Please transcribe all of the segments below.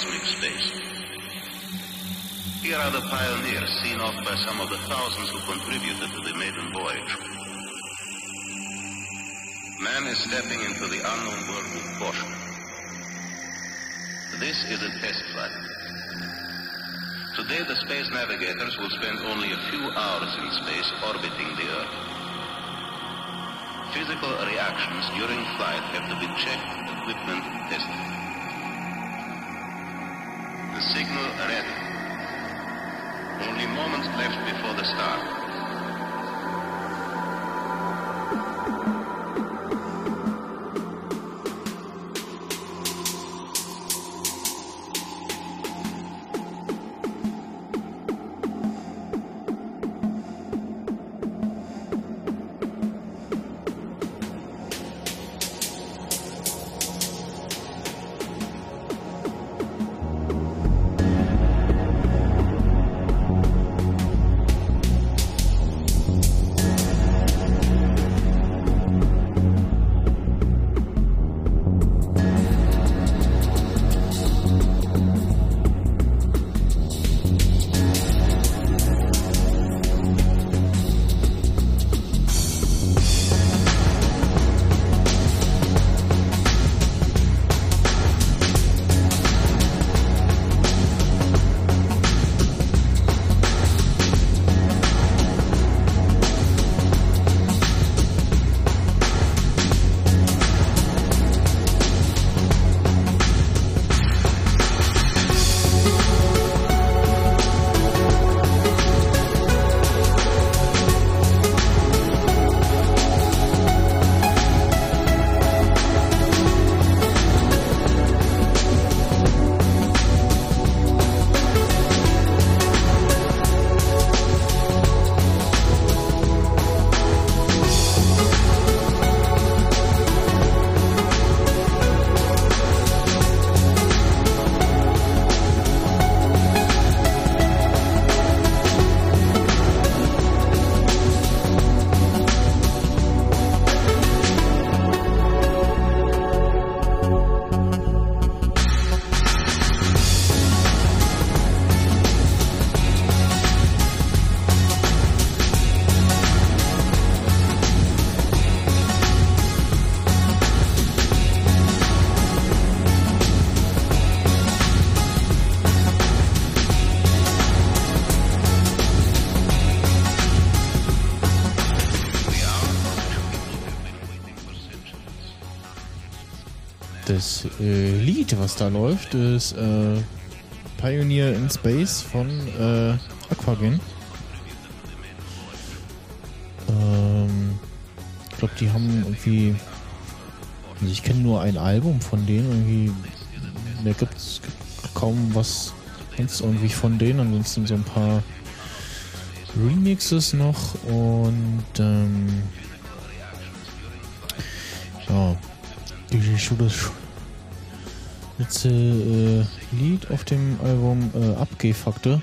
cosmic space. Here are the pioneers seen off by some of the thousands who contributed to the maiden voyage. Man is stepping into the unknown world with caution. This is a test flight. Today, the space navigators will spend only a few hours in space orbiting the Earth. Physical reactions during flight have to be checked, equipment tested. Moments left before the start. Lied, was da läuft, ist äh, Pioneer in Space von äh, Aquagen. Ähm, ich glaube, die haben irgendwie. Also ich kenne nur ein Album von denen. Irgendwie. Da gibt es kaum was irgendwie von denen. Ansonsten so ein paar Remixes noch und ähm, ja, die schon das letzte äh, Lied auf dem Album äh, Abgehfaktor.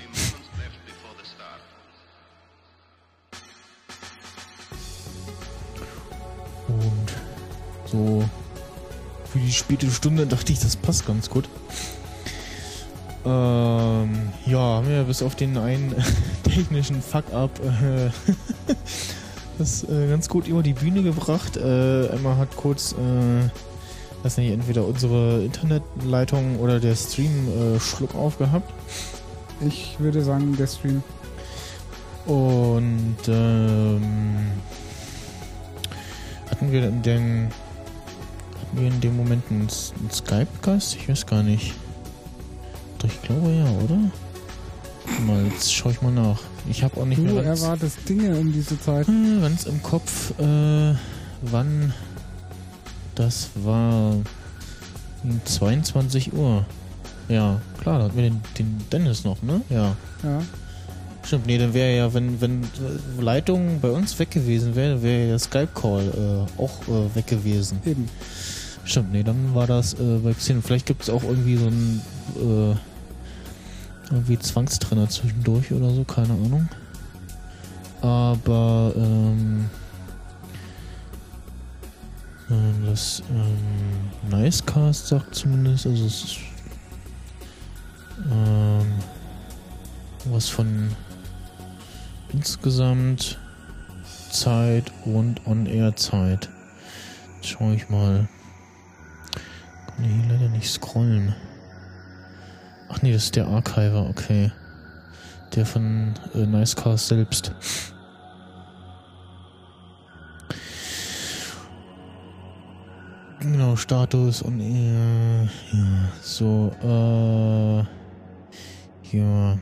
Und so für die späte Stunde dachte ich, das passt ganz gut. Ähm, ja, haben wir bis auf den einen technischen Fuck-up äh, das äh, ganz gut über die Bühne gebracht. Äh, Emma hat kurz, äh, weiß nicht, entweder unsere Internetleitung oder der Stream äh, Schluck aufgehabt. Ich würde sagen, der Stream. Und ähm, hatten wir in dem hatten wir in dem Moment einen, einen Skype-Gast? Ich weiß gar nicht. Doch, ich glaube ja, oder? Mal, jetzt schaue ich mal nach. Ich habe auch nicht Du mehr ganz, erwartest Dinge um diese Zeit. äh, ganz im Kopf, äh, wann das war. Um 22 Uhr. Ja, klar, da hatten wir den, den Dennis noch, ne? Ja. Ja. Stimmt, nee, dann wäre ja, wenn, wenn äh, Leitung bei uns weg gewesen wäre, wäre ja der Skype-Call äh, auch äh, weg gewesen. Eben. Stimmt, nee, dann war das äh, bei Xen. Vielleicht gibt es auch irgendwie so einen äh, irgendwie Zwangstrenner zwischendurch oder so, keine Ahnung. Aber Ähm, Das ähm, Nicecast sagt zumindest, also es ist ähm, was von insgesamt Zeit und On-Air-Zeit. Schau ich mal. Kann hier leider nicht scrollen. Ach nee, das ist der Archiver, okay. Der von äh, Nicecast selbst. Genau, Status und äh, ja, so, äh, ja.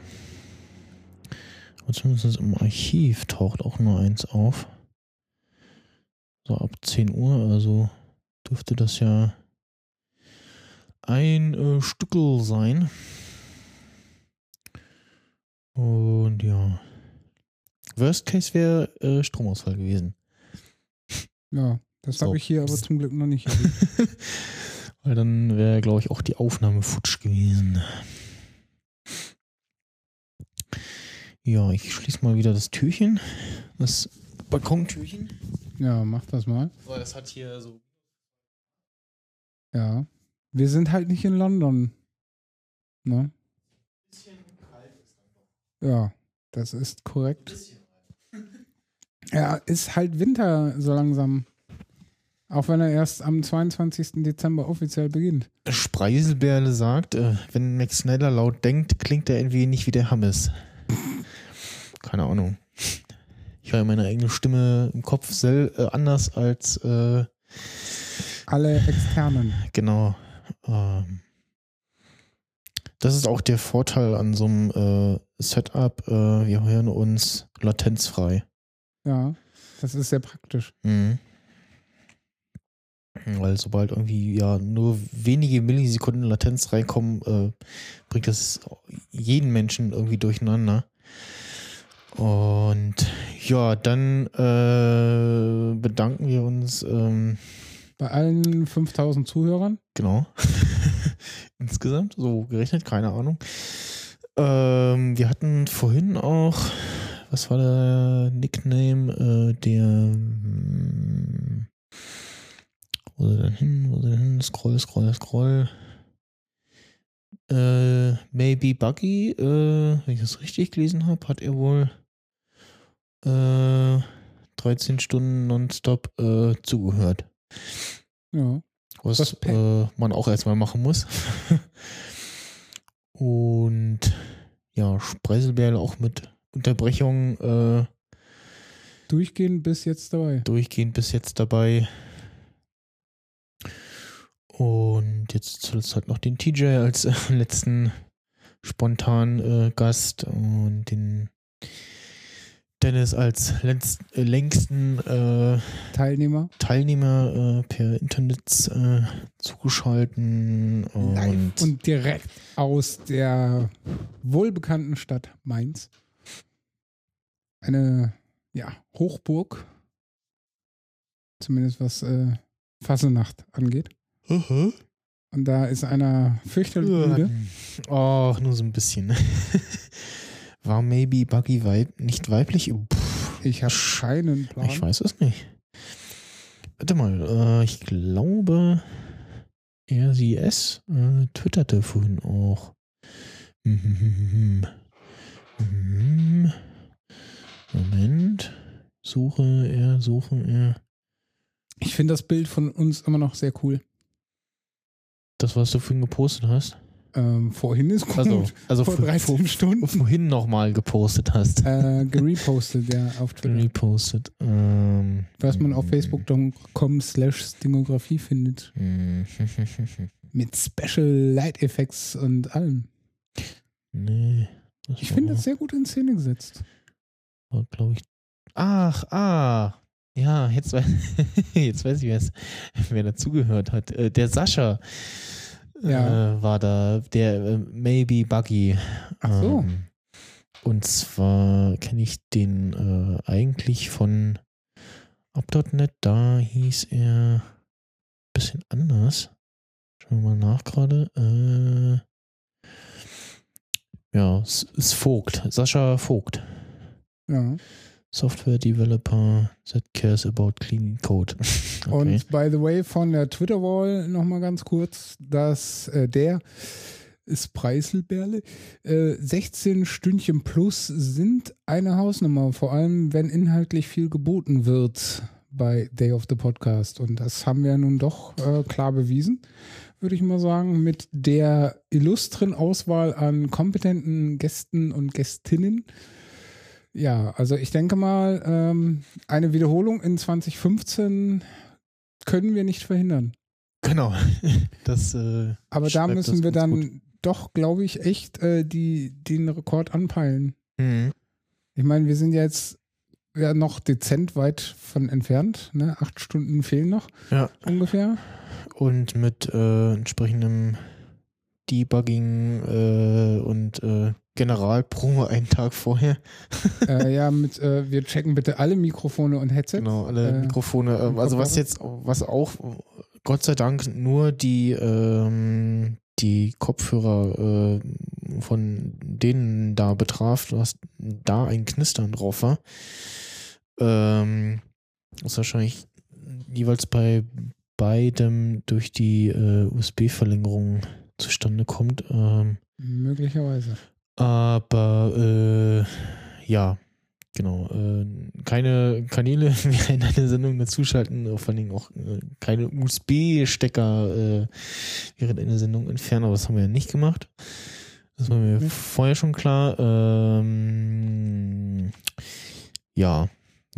Aber zumindest im Archiv taucht auch nur eins auf. So ab 10 Uhr, also dürfte das ja ein äh, Stückel sein. Und ja. Worst Case wäre äh, Stromausfall gewesen. Ja, das So. habe ich hier aber zum Glück noch nicht. Weil dann wäre, glaube ich, auch die Aufnahme futsch gewesen. Ja, ich schließe mal wieder das Türchen. Das Balkontürchen. ja, mach das mal. Weil das hat hier so. Ja. Wir sind halt nicht in London. Ne? Ja, das ist korrekt. Ja, ist halt Winter so langsam. Auch wenn er erst am 22. Dezember offiziell beginnt. Spreiselbärle sagt, äh, wenn Max Snyder laut denkt, klingt er irgendwie nicht wie der Hammes. Keine Ahnung. Ich höre meine eigene Stimme im Kopf sel äh, anders als äh, Alle externen. Genau. Ähm, das ist auch der Vorteil an so einem äh, Setup. Äh, wir hören uns latenzfrei. Ja, das ist sehr praktisch. Mhm. Weil sobald irgendwie ja nur wenige Millisekunden Latenz reinkommen, äh, bringt das jeden Menschen irgendwie durcheinander. Und ja, dann äh, bedanken wir uns. Ähm, Bei allen 5000 Zuhörern. Genau. Insgesamt, so gerechnet, keine Ahnung. Ähm, wir hatten vorhin auch, was war der Nickname, äh, der, hm, wo er denn hin, wo er denn hin, scroll, scroll, scroll. Äh, Maybe Buggy, äh, wenn ich das richtig gelesen habe, hat er wohl äh, 13 Stunden nonstop äh, zugehört Ja. was äh, man auch erstmal machen muss. Und ja, Spreiselbärle auch mit Unterbrechungen äh, Durchgehend bis jetzt dabei. durchgehend bis jetzt dabei. Und jetzt zuletzt halt noch den TJ als äh, letzten spontan äh, Gast und den Dennis als letz, äh, längsten äh, Teilnehmer. Teilnehmer äh, per Internet äh, zugeschalten und, Live und direkt aus der wohlbekannten Stadt Mainz. Eine ja, Hochburg. Zumindest was Fassenacht angeht. Und da ist einer fürchterlich müde. Ach, nur so ein bisschen. War maybe Buggy Weib nicht weiblich? Pff, Ich habe keinen Plan. ich weiß es nicht. Warte mal, äh, ich glaube, er, sie, es äh, twitterte vorhin auch. Moment. Suche er, suche er. Ich finde das Bild von uns immer noch sehr cool. Das, was du vorhin gepostet hast. Ähm, vorhin ist gut. Also, also vor vor, 13 vor, Stunden. vorhin nochmal gepostet hast. Äh, gerepostet, ja, auf Twitter. Repostet. Ähm, Was man auf facebook.com slash Stingografie findet. Mhm. Mit Special Light Effects und allem. nee. Ich finde das sehr gut in Szene gesetzt. war, glaube ich. Ach, ah. Ja, jetzt, weiß- jetzt weiß ich, wer's- wer dazugehört hat. Äh, der Sascha Ja. äh, war da, der äh, Maybe Buggy. Ach so. Ähm, und zwar kenne ich den äh, eigentlich von Up.net. Da hieß er ein bisschen anders. Schauen wir mal nach gerade. Äh, ja, es ist Vogt. Sascha Vogt. Ja. Software Developer that cares about clean code. okay. Und by the way, von der Twitter-Wall nochmal ganz kurz, dass äh, der ist Preiselberle. Äh, 16 Stündchen plus sind eine Hausnummer, vor allem wenn inhaltlich viel geboten wird bei Day of the Podcast. Und das haben wir nun doch äh, klar bewiesen, würde ich mal sagen, mit der illustren Auswahl an kompetenten Gästen und Gästinnen. Ja, also ich denke mal, ähm, eine Wiederholung in 2015 können wir nicht verhindern. Genau. Das, äh, Aber da müssen wir dann gut. doch, glaube ich, echt äh, die, den Rekord anpeilen. Mhm. Ich meine, wir sind jetzt ja noch dezent weit von entfernt. Ne? Acht Stunden fehlen noch Ja. ungefähr. Und mit äh, entsprechendem Debugging äh, und Generalprobe einen Tag vorher. äh, ja, mit äh, wir checken bitte alle Mikrofone und Headsets. Genau, alle Äh, Mikrofone. Äh, also was jetzt, was auch Gott sei Dank nur die, ähm, die Kopfhörer äh, von denen da betraf, was da ein Knistern drauf war. Ähm, was wahrscheinlich jeweils bei beidem durch die äh, USB-Verlängerung zustande kommt. Ähm, Möglicherweise. Aber äh, ja, genau. Äh, keine Kanäle mehr in eine Sendung dazuschalten, äh, vor allen Dingen auch äh, keine USB-Stecker äh, während einer Sendung entfernen, aber das haben wir ja nicht gemacht. Das war mir Nee. vorher schon klar. Ähm, ja,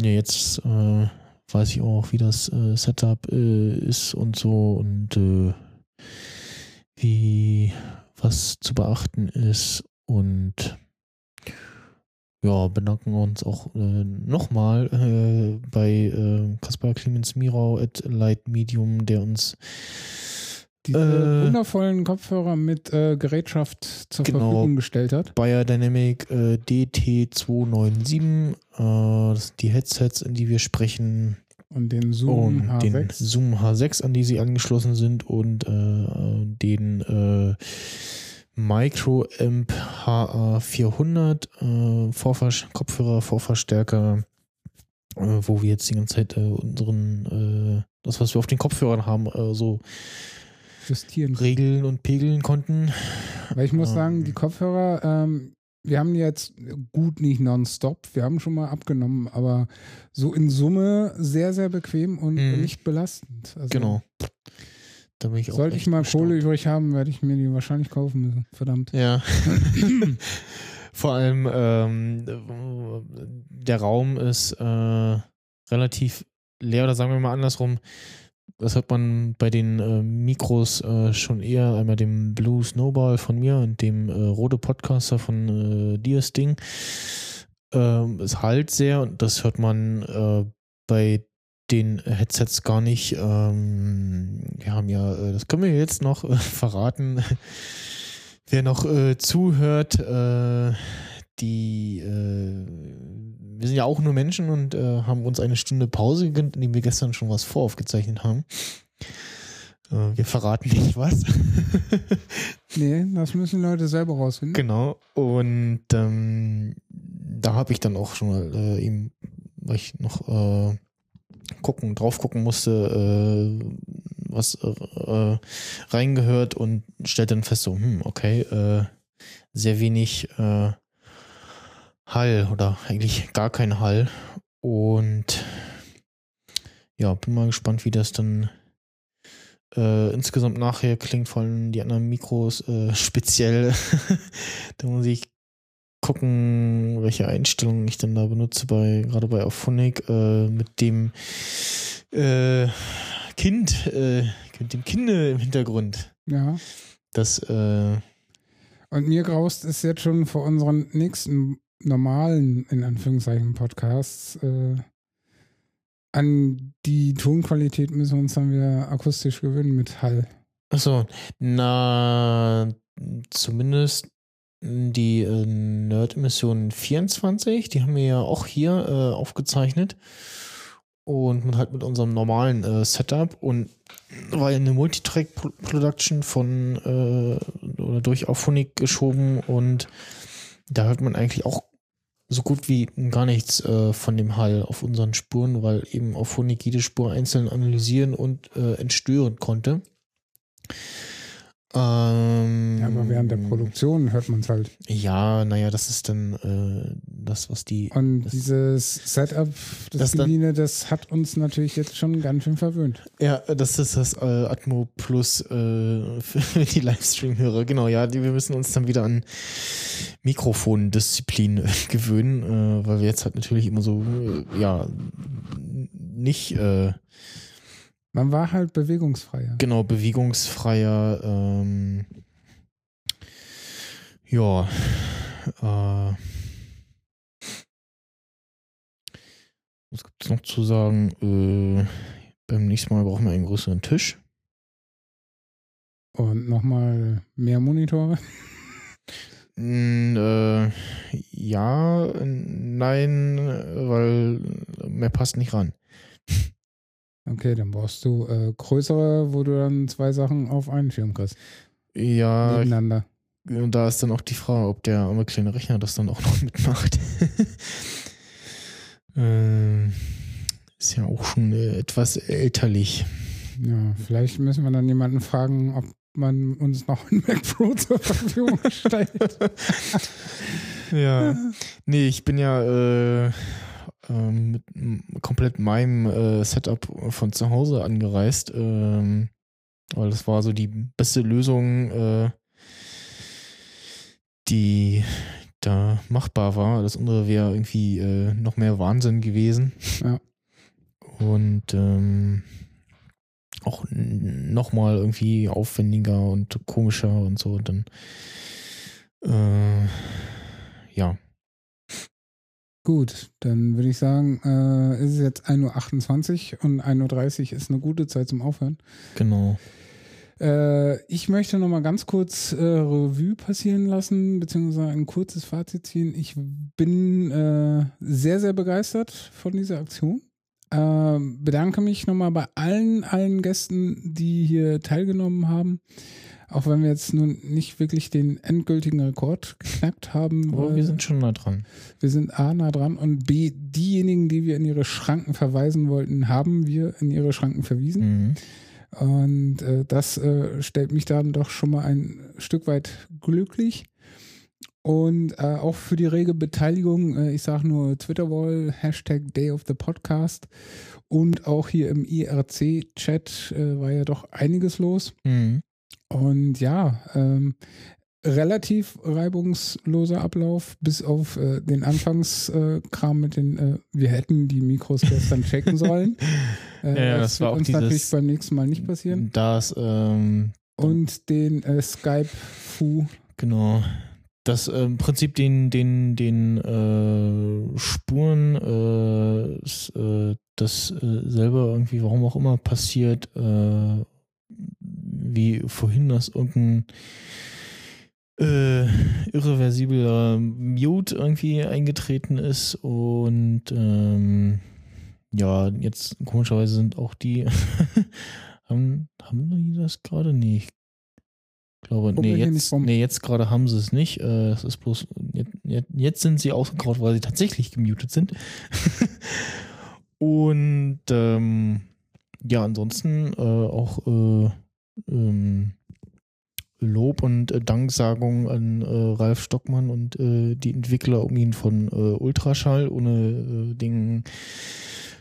ja, jetzt äh, weiß ich auch, wie das Setup ist und so und wie was zu beachten ist und ja, bedanken uns auch äh, nochmal äh, bei äh, Kaspar Clemens Mirau at Light Medium, der uns Diese Äh, wundervollen Kopfhörer mit äh, Gerätschaft zur Genau. Verfügung gestellt hat. Bayer Dynamic äh, DT297, äh, das sind die Headsets, in die wir sprechen, Und den Zoom und den H6. Zoom H6, an die sie angeschlossen sind und äh, den äh, Microamp HA400 äh, Vorver Kopfhörer, Vorverstärker, äh, wo wir jetzt die ganze Zeit äh, unseren, äh, das, was wir auf den Kopfhörern haben, äh, so justieren. regeln und pegeln konnten. Weil ich muss Ähm. sagen, die Kopfhörer, ähm, wir haben jetzt gut nicht nonstop, wir haben schon mal abgenommen, aber so in Summe sehr, sehr bequem und Mhm. nicht belastend. Also Genau. Da bin ich auch Sollte ich mal. Kohle übrig haben, werde ich mir die wahrscheinlich kaufen müssen. Verdammt. Ja. Vor allem ähm, der Raum ist äh, relativ leer oder sagen wir mal andersrum. Das hat man bei den äh, Mikros äh, schon eher, einmal dem Blue Snowball von mir und dem äh, Rode Podcaster von äh, Dias Ding. Ähm, es halt sehr und das hört man äh, bei den Headsets gar nicht. Ähm, wir haben ja, äh, das können wir jetzt noch äh, verraten. Wer noch äh, zuhört, äh, die, äh, wir sind ja auch nur Menschen und äh, haben uns eine Stunde Pause gegönnt, indem wir gestern schon was voraufgezeichnet haben. Wir verraten nicht was. Nee, das müssen Leute selber rausfinden. Genau. Und ähm, da habe ich dann auch schon mal eben, weil ich noch äh, gucken, drauf gucken musste, äh, was äh, reingehört und stellte dann fest, so, hm, okay, äh, sehr wenig äh, Hall oder eigentlich gar kein Hall. Und ja, bin mal gespannt, wie das dann äh, insgesamt nachher klingt, vor allem die anderen Mikros äh, speziell. da muss ich gucken, welche Einstellungen ich dann da benutze, bei, gerade bei Auphonic, äh, mit dem äh, Kind, äh, mit dem Kinde im Hintergrund. Ja. Das, äh, Und mir graust es jetzt schon vor unseren nächsten normalen, in Anführungszeichen, Podcasts. Äh, an die Tonqualität müssen wir uns dann wieder akustisch gewöhnen mit Hall. achso, na, zumindest die äh, Nerd-Emission 24, die haben wir ja auch hier äh, aufgezeichnet. Und halt mit unserem normalen äh, Setup und war ja eine Multitrack-Production von äh, oder durch Auphonic geschoben und da hört man eigentlich auch so gut wie gar nichts äh, von dem Hall auf unseren Spuren, weil eben auf Honig jede Spur einzeln analysieren und äh, entstören konnte. Während der Produktion hört man es halt. Ja, naja, das ist dann äh, das, was die. Und das, dieses Setup, das, Das Geliehene, das hat uns natürlich jetzt schon ganz schön verwöhnt. Ja, das ist das äh, Atmo Plus äh, für die Livestream-Hörer. Genau, ja, die, wir müssen uns dann wieder an Mikrofondisziplin äh, gewöhnen, äh, weil wir jetzt halt natürlich immer so, äh, ja, nicht Man war halt bewegungsfreier. genau bewegungsfreier, ähm, ja, äh, was gibt es noch zu sagen? Äh, beim nächsten Mal brauchen wir einen größeren Tisch. Und nochmal mehr Monitore. Mm, äh, ja, nein, weil mehr passt nicht ran. Okay, dann brauchst du äh, größere, wo du dann zwei Sachen auf einen Schirm kriegst. Ja, ich, nebeneinander. Da ist dann auch die Frage, ob der arme kleine Rechner das dann auch noch mitmacht. ähm, ist ja auch schon äh, etwas elterlich. Ja, vielleicht müssen wir dann jemanden fragen, ob man uns noch einen Mac Pro zur Verfügung stellt. Ja. Nee, ich bin ja äh, ähm, mit komplett meinem äh, Setup von zu Hause angereist. Ähm, weil das war so die beste Lösung, äh, die da machbar war. Das andere wäre irgendwie äh, noch mehr Wahnsinn gewesen. Ja. Und ähm, auch nochmal irgendwie aufwendiger und komischer und so. Und dann äh, ja. Gut, dann würde ich sagen, äh, es ist jetzt 1.28 Uhr und 1.30 Uhr ist eine gute Zeit zum Aufhören. Genau. Äh, ich möchte noch mal ganz kurz äh, Revue passieren lassen, beziehungsweise ein kurzes Fazit ziehen. Ich bin äh, sehr, sehr begeistert von dieser Aktion. Äh, bedanke mich nochmal bei allen, allen Gästen, die hier teilgenommen haben. Auch wenn wir jetzt nun nicht wirklich den endgültigen Rekord geknackt haben. Aber äh, wir sind schon nah dran. wir sind A nah dran und B, diejenigen, die wir in ihre Schranken verweisen wollten, haben wir in ihre Schranken verwiesen. Mhm. Und äh, das äh, stellt mich dann doch schon mal ein Stück weit glücklich. Und äh, auch für die rege Beteiligung, äh, ich sage nur Twitter-Wall, Hashtag Day of the Podcast und auch hier im IRC-Chat äh, war ja doch einiges los. Mhm. Und ja, ähm, relativ reibungsloser Ablauf, bis auf äh, den Anfangskram mit den, äh, wir hätten die Mikros gestern checken sollen. Äh, Ja, das, das war wird auch uns dieses- natürlich beim nächsten Mal nicht passieren. Das, ähm, Und den äh, Skype-Fu. genau. Das äh, im Prinzip den, den, den äh, Spuren, äh, äh, das äh, selber irgendwie, warum auch immer, passiert, äh, wie vorhin, dass irgendein äh, irreversibler Mute irgendwie eingetreten ist und ähm, ja, jetzt komischerweise sind auch die haben, haben die das gerade? Nee, ich glaube, nee, jetzt, nicht nee, jetzt gerade haben sie es nicht. Äh, Es ist bloß, jetzt, jetzt- jetzt sind sie ausgegraut, weil sie tatsächlich gemutet sind. und ähm, ja, ansonsten äh, auch äh, ähm, Lob und äh, Danksagung an äh, Ralf Stockmann und äh, die Entwickler um ihn von äh, Ultraschall. Ohne äh, den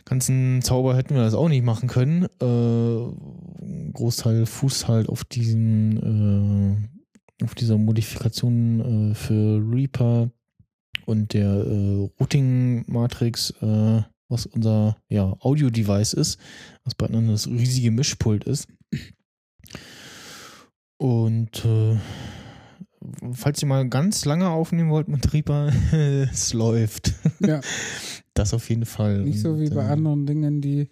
ganzen Zauber hätten wir das auch nicht machen können. Äh, ein Großteil fußt halt auf diesen äh, auf dieser Modifikation äh, für Reaper und der äh, Routing-Matrix, äh, was unser ja, Audio-Device ist, was bei anderen das riesige Mischpult ist. Und äh, falls ihr mal ganz lange aufnehmen wollt mit Reaper, es läuft. Ja, Das auf jeden Fall. nicht so wie bei äh, anderen Dingen, die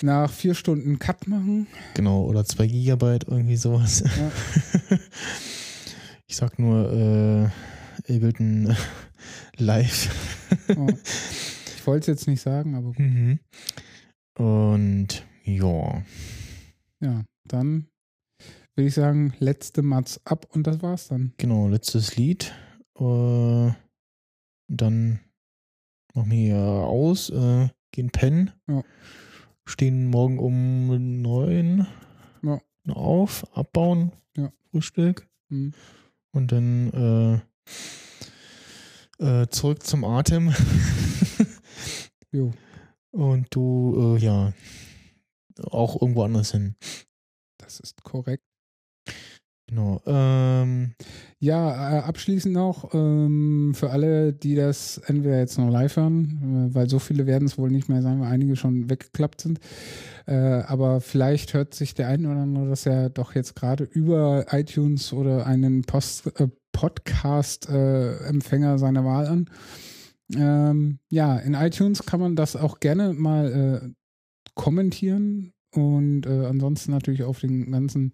nach vier Stunden Cut machen. Genau, oder 2 Gigabyte, irgendwie sowas. Ja. Ich sag nur äh, Ableton Live. Oh. Ich wollte es jetzt nicht sagen, aber gut. Mhm. Und ja, ja, dann würde ich sagen, letzte Mats ab und das war's dann. genau, letztes Lied. Äh, dann machen wir hier aus, äh, gehen pennen, Ja. stehen morgen um neun Ja. auf, abbauen, Ja. Frühstück Hm. und dann äh, äh, zurück zum Atem. Jo. Und du, äh, ja, auch irgendwo anders hin. Das ist korrekt. Genau. Ähm, Ja, äh, abschließend noch ähm, für alle, die das entweder jetzt noch live hören, äh, weil so viele werden es wohl nicht mehr sein, weil einige schon weggeklappt sind. Äh, aber vielleicht hört sich der ein oder andere das ja doch jetzt gerade über iTunes oder einen Post, äh, Podcast-Empfänger seiner Wahl an. Ähm, ja, in iTunes kann man das auch gerne mal äh, kommentieren und äh, ansonsten natürlich auf den ganzen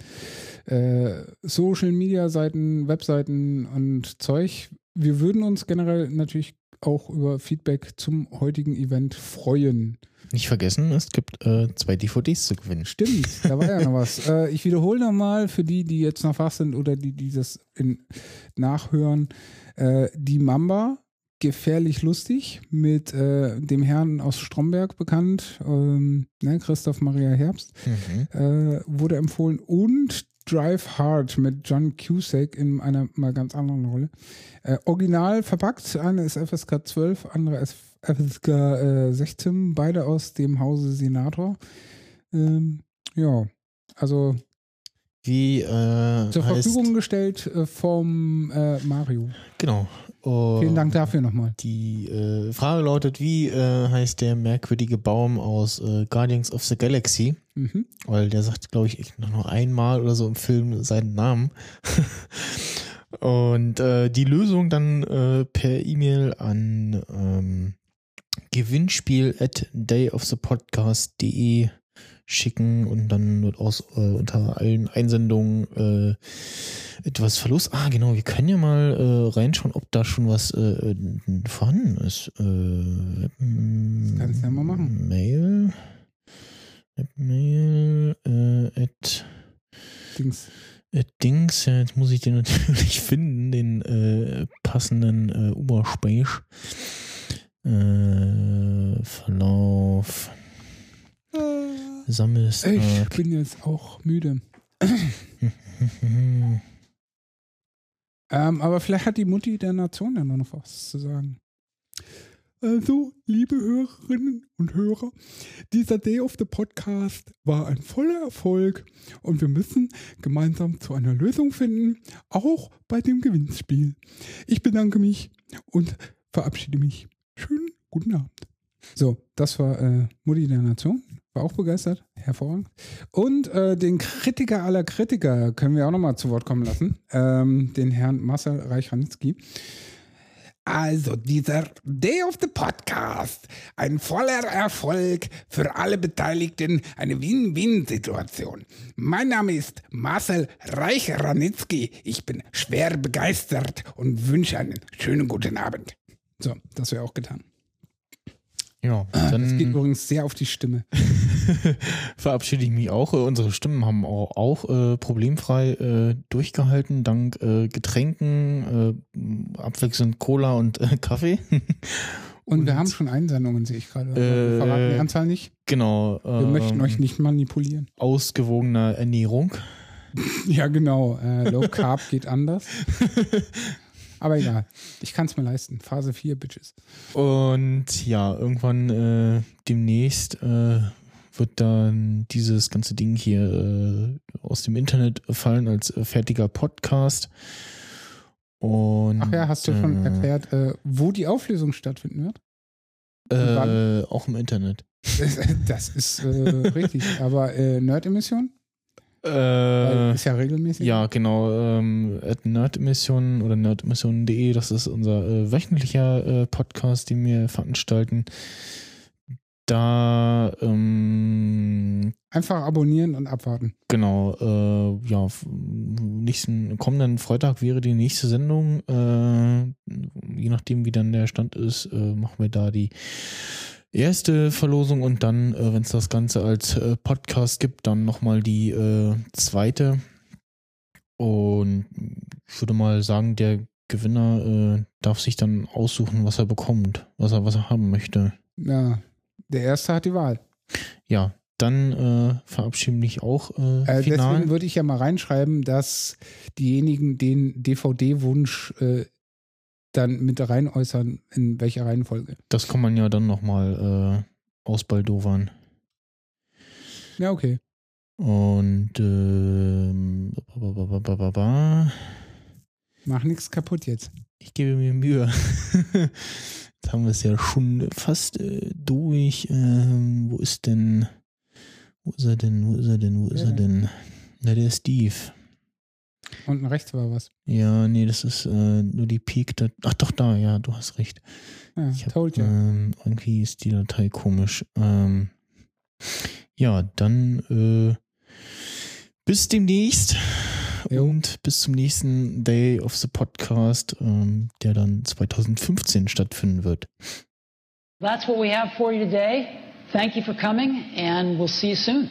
äh, Social Media Seiten, Webseiten und Zeug. Wir würden uns generell natürlich auch über Feedback zum heutigen Event freuen. nicht vergessen, es gibt äh, zwei DVDs zu gewinnen. Stimmt, da war ja noch was. Äh, ich wiederhole nochmal für die, die jetzt noch wach sind oder die, die das in, nachhören. Äh, die Mamba, gefährlich lustig, mit äh, dem Herrn aus Stromberg bekannt, ähm, ne, Christoph Maria Herbst. Mhm. äh, wurde empfohlen und Drive Hard mit John Cusack in einer mal ganz anderen Rolle. Äh, original verpackt, eine ist FSK 12, andere ist FSK äh, 16, beide aus dem Hause Senator. Ähm, ja, also Wie äh, zur heißt, Verfügung gestellt äh, vom äh, Mario. Genau. Und Vielen Dank dafür nochmal. Die äh, Frage lautet, wie äh, heißt der merkwürdige Baum aus äh, Guardians of the Galaxy? Mhm. Weil der sagt, glaube ich, noch nur einmal oder so im Film seinen Namen. Und äh, die Lösung dann äh, per E-Mail an ähm, gewinnspiel at dayofthepodcast.de schicken und dann wird aus äh, unter allen Einsendungen äh, etwas Verlust. Ah, genau, wir können ja mal äh, reinschauen, ob da schon was äh, vorhanden ist. Äh, kannst du ja mal machen. Mail. Mail äh, at, Dings. at Dings. Ja, jetzt muss ich den natürlich finden, den äh, passenden äh, Oberspace. Äh, Verlauf. Sammelst. Ich bin jetzt auch müde. Ähm, aber vielleicht hat die Mutti der Nation ja noch was zu sagen. Also, liebe Hörerinnen und Hörer, dieser Day of the Podcast war ein voller Erfolg und wir müssen gemeinsam zu einer Lösung finden, auch bei dem Gewinnspiel. Ich bedanke mich und verabschiede mich. Schönen guten Abend. So, das war äh, Mutti der Nation. War auch begeistert. Hervorragend. Und äh, den Kritiker aller Kritiker können wir auch nochmal zu Wort kommen lassen. Ähm, den Herrn Marcel Reich-Ranitzky. Also, dieser Day of the Podcast, ein voller Erfolg für alle Beteiligten, eine Win-Win-Situation. Mein Name ist Marcel Reich-Ranitzky. Ich bin schwer begeistert und wünsche einen schönen guten Abend. So, das wäre auch getan. Ja, Das dann geht übrigens sehr auf die Stimme. verabschiede ich mich auch. Äh, Unsere Stimmen haben auch, auch äh, problemfrei äh, durchgehalten, dank äh, Getränken, äh, abwechselnd Cola und äh, Kaffee. Und, wir haben schon Einsendungen, sehe ich gerade. Wir verraten die Anzahl nicht. genau. Wir ähm, möchten euch nicht manipulieren. Ausgewogener Ernährung. Ja, genau. Low Carb geht anders. Aber egal. Ich kann es mir leisten. Phase 4, Bitches. Und ja, irgendwann äh, demnächst äh, wird dann dieses ganze Ding hier äh, aus dem Internet fallen als äh, fertiger Podcast. Und, Ach ja, hast du schon äh, erklärt, äh, wo die Auflösung stattfinden wird? Auch im Internet. Das ist richtig. Aber Nerd-Emission? Äh, ist ja regelmäßig. Ja, genau. Ähm, at Nerdemission oder nerdemission.de, das ist unser äh, wöchentlicher äh, Podcast, den wir veranstalten. Da, ähm, Einfach abonnieren und abwarten. genau, äh, ja, nächsten, kommenden Freitag wäre die nächste Sendung. Äh, je nachdem, wie dann der Stand ist, äh, machen wir da die erste Verlosung und dann, äh, wenn es das Ganze als äh, Podcast gibt, dann nochmal die äh, zweite. Und ich würde mal sagen, der Gewinner äh, darf sich dann aussuchen, was er bekommt, was er, was er haben möchte. Ja, der Erste hat die Wahl. Ja, dann äh, verabschieden mich auch äh, Äh, deswegen würde ich ja mal reinschreiben, dass diejenigen den DVD-Wunsch äh, dann mit rein äußern, in welcher Reihenfolge. Das kann man ja dann nochmal äh, ausbaldowern. Ja, okay. Und ähm. Mach nichts kaputt jetzt. ich gebe mir Mühe. Jetzt haben wir es ja schon fast äh, durch. Ähm, wo ist denn? Wo ist er denn? Wo ist er denn? Wo ist Ja. er denn? Na, der Steve. Unten rechts war was. Ja, nee, das ist äh, nur die Peak. Dat Ach doch, da, ja, du hast recht. Ja, Ich hab, told you. ähm, irgendwie ist die Datei komisch. Ähm, ja, dann äh, bis demnächst Jo. und bis zum nächsten Day of the Podcast, ähm, der dann 2015 stattfinden wird. That's what we have for you today. Thank you for coming, and we'll see you soon.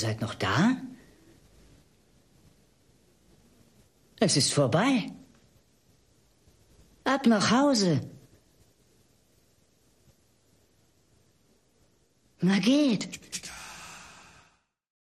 Seid noch da? Es ist vorbei. Ab nach Hause. Na geht.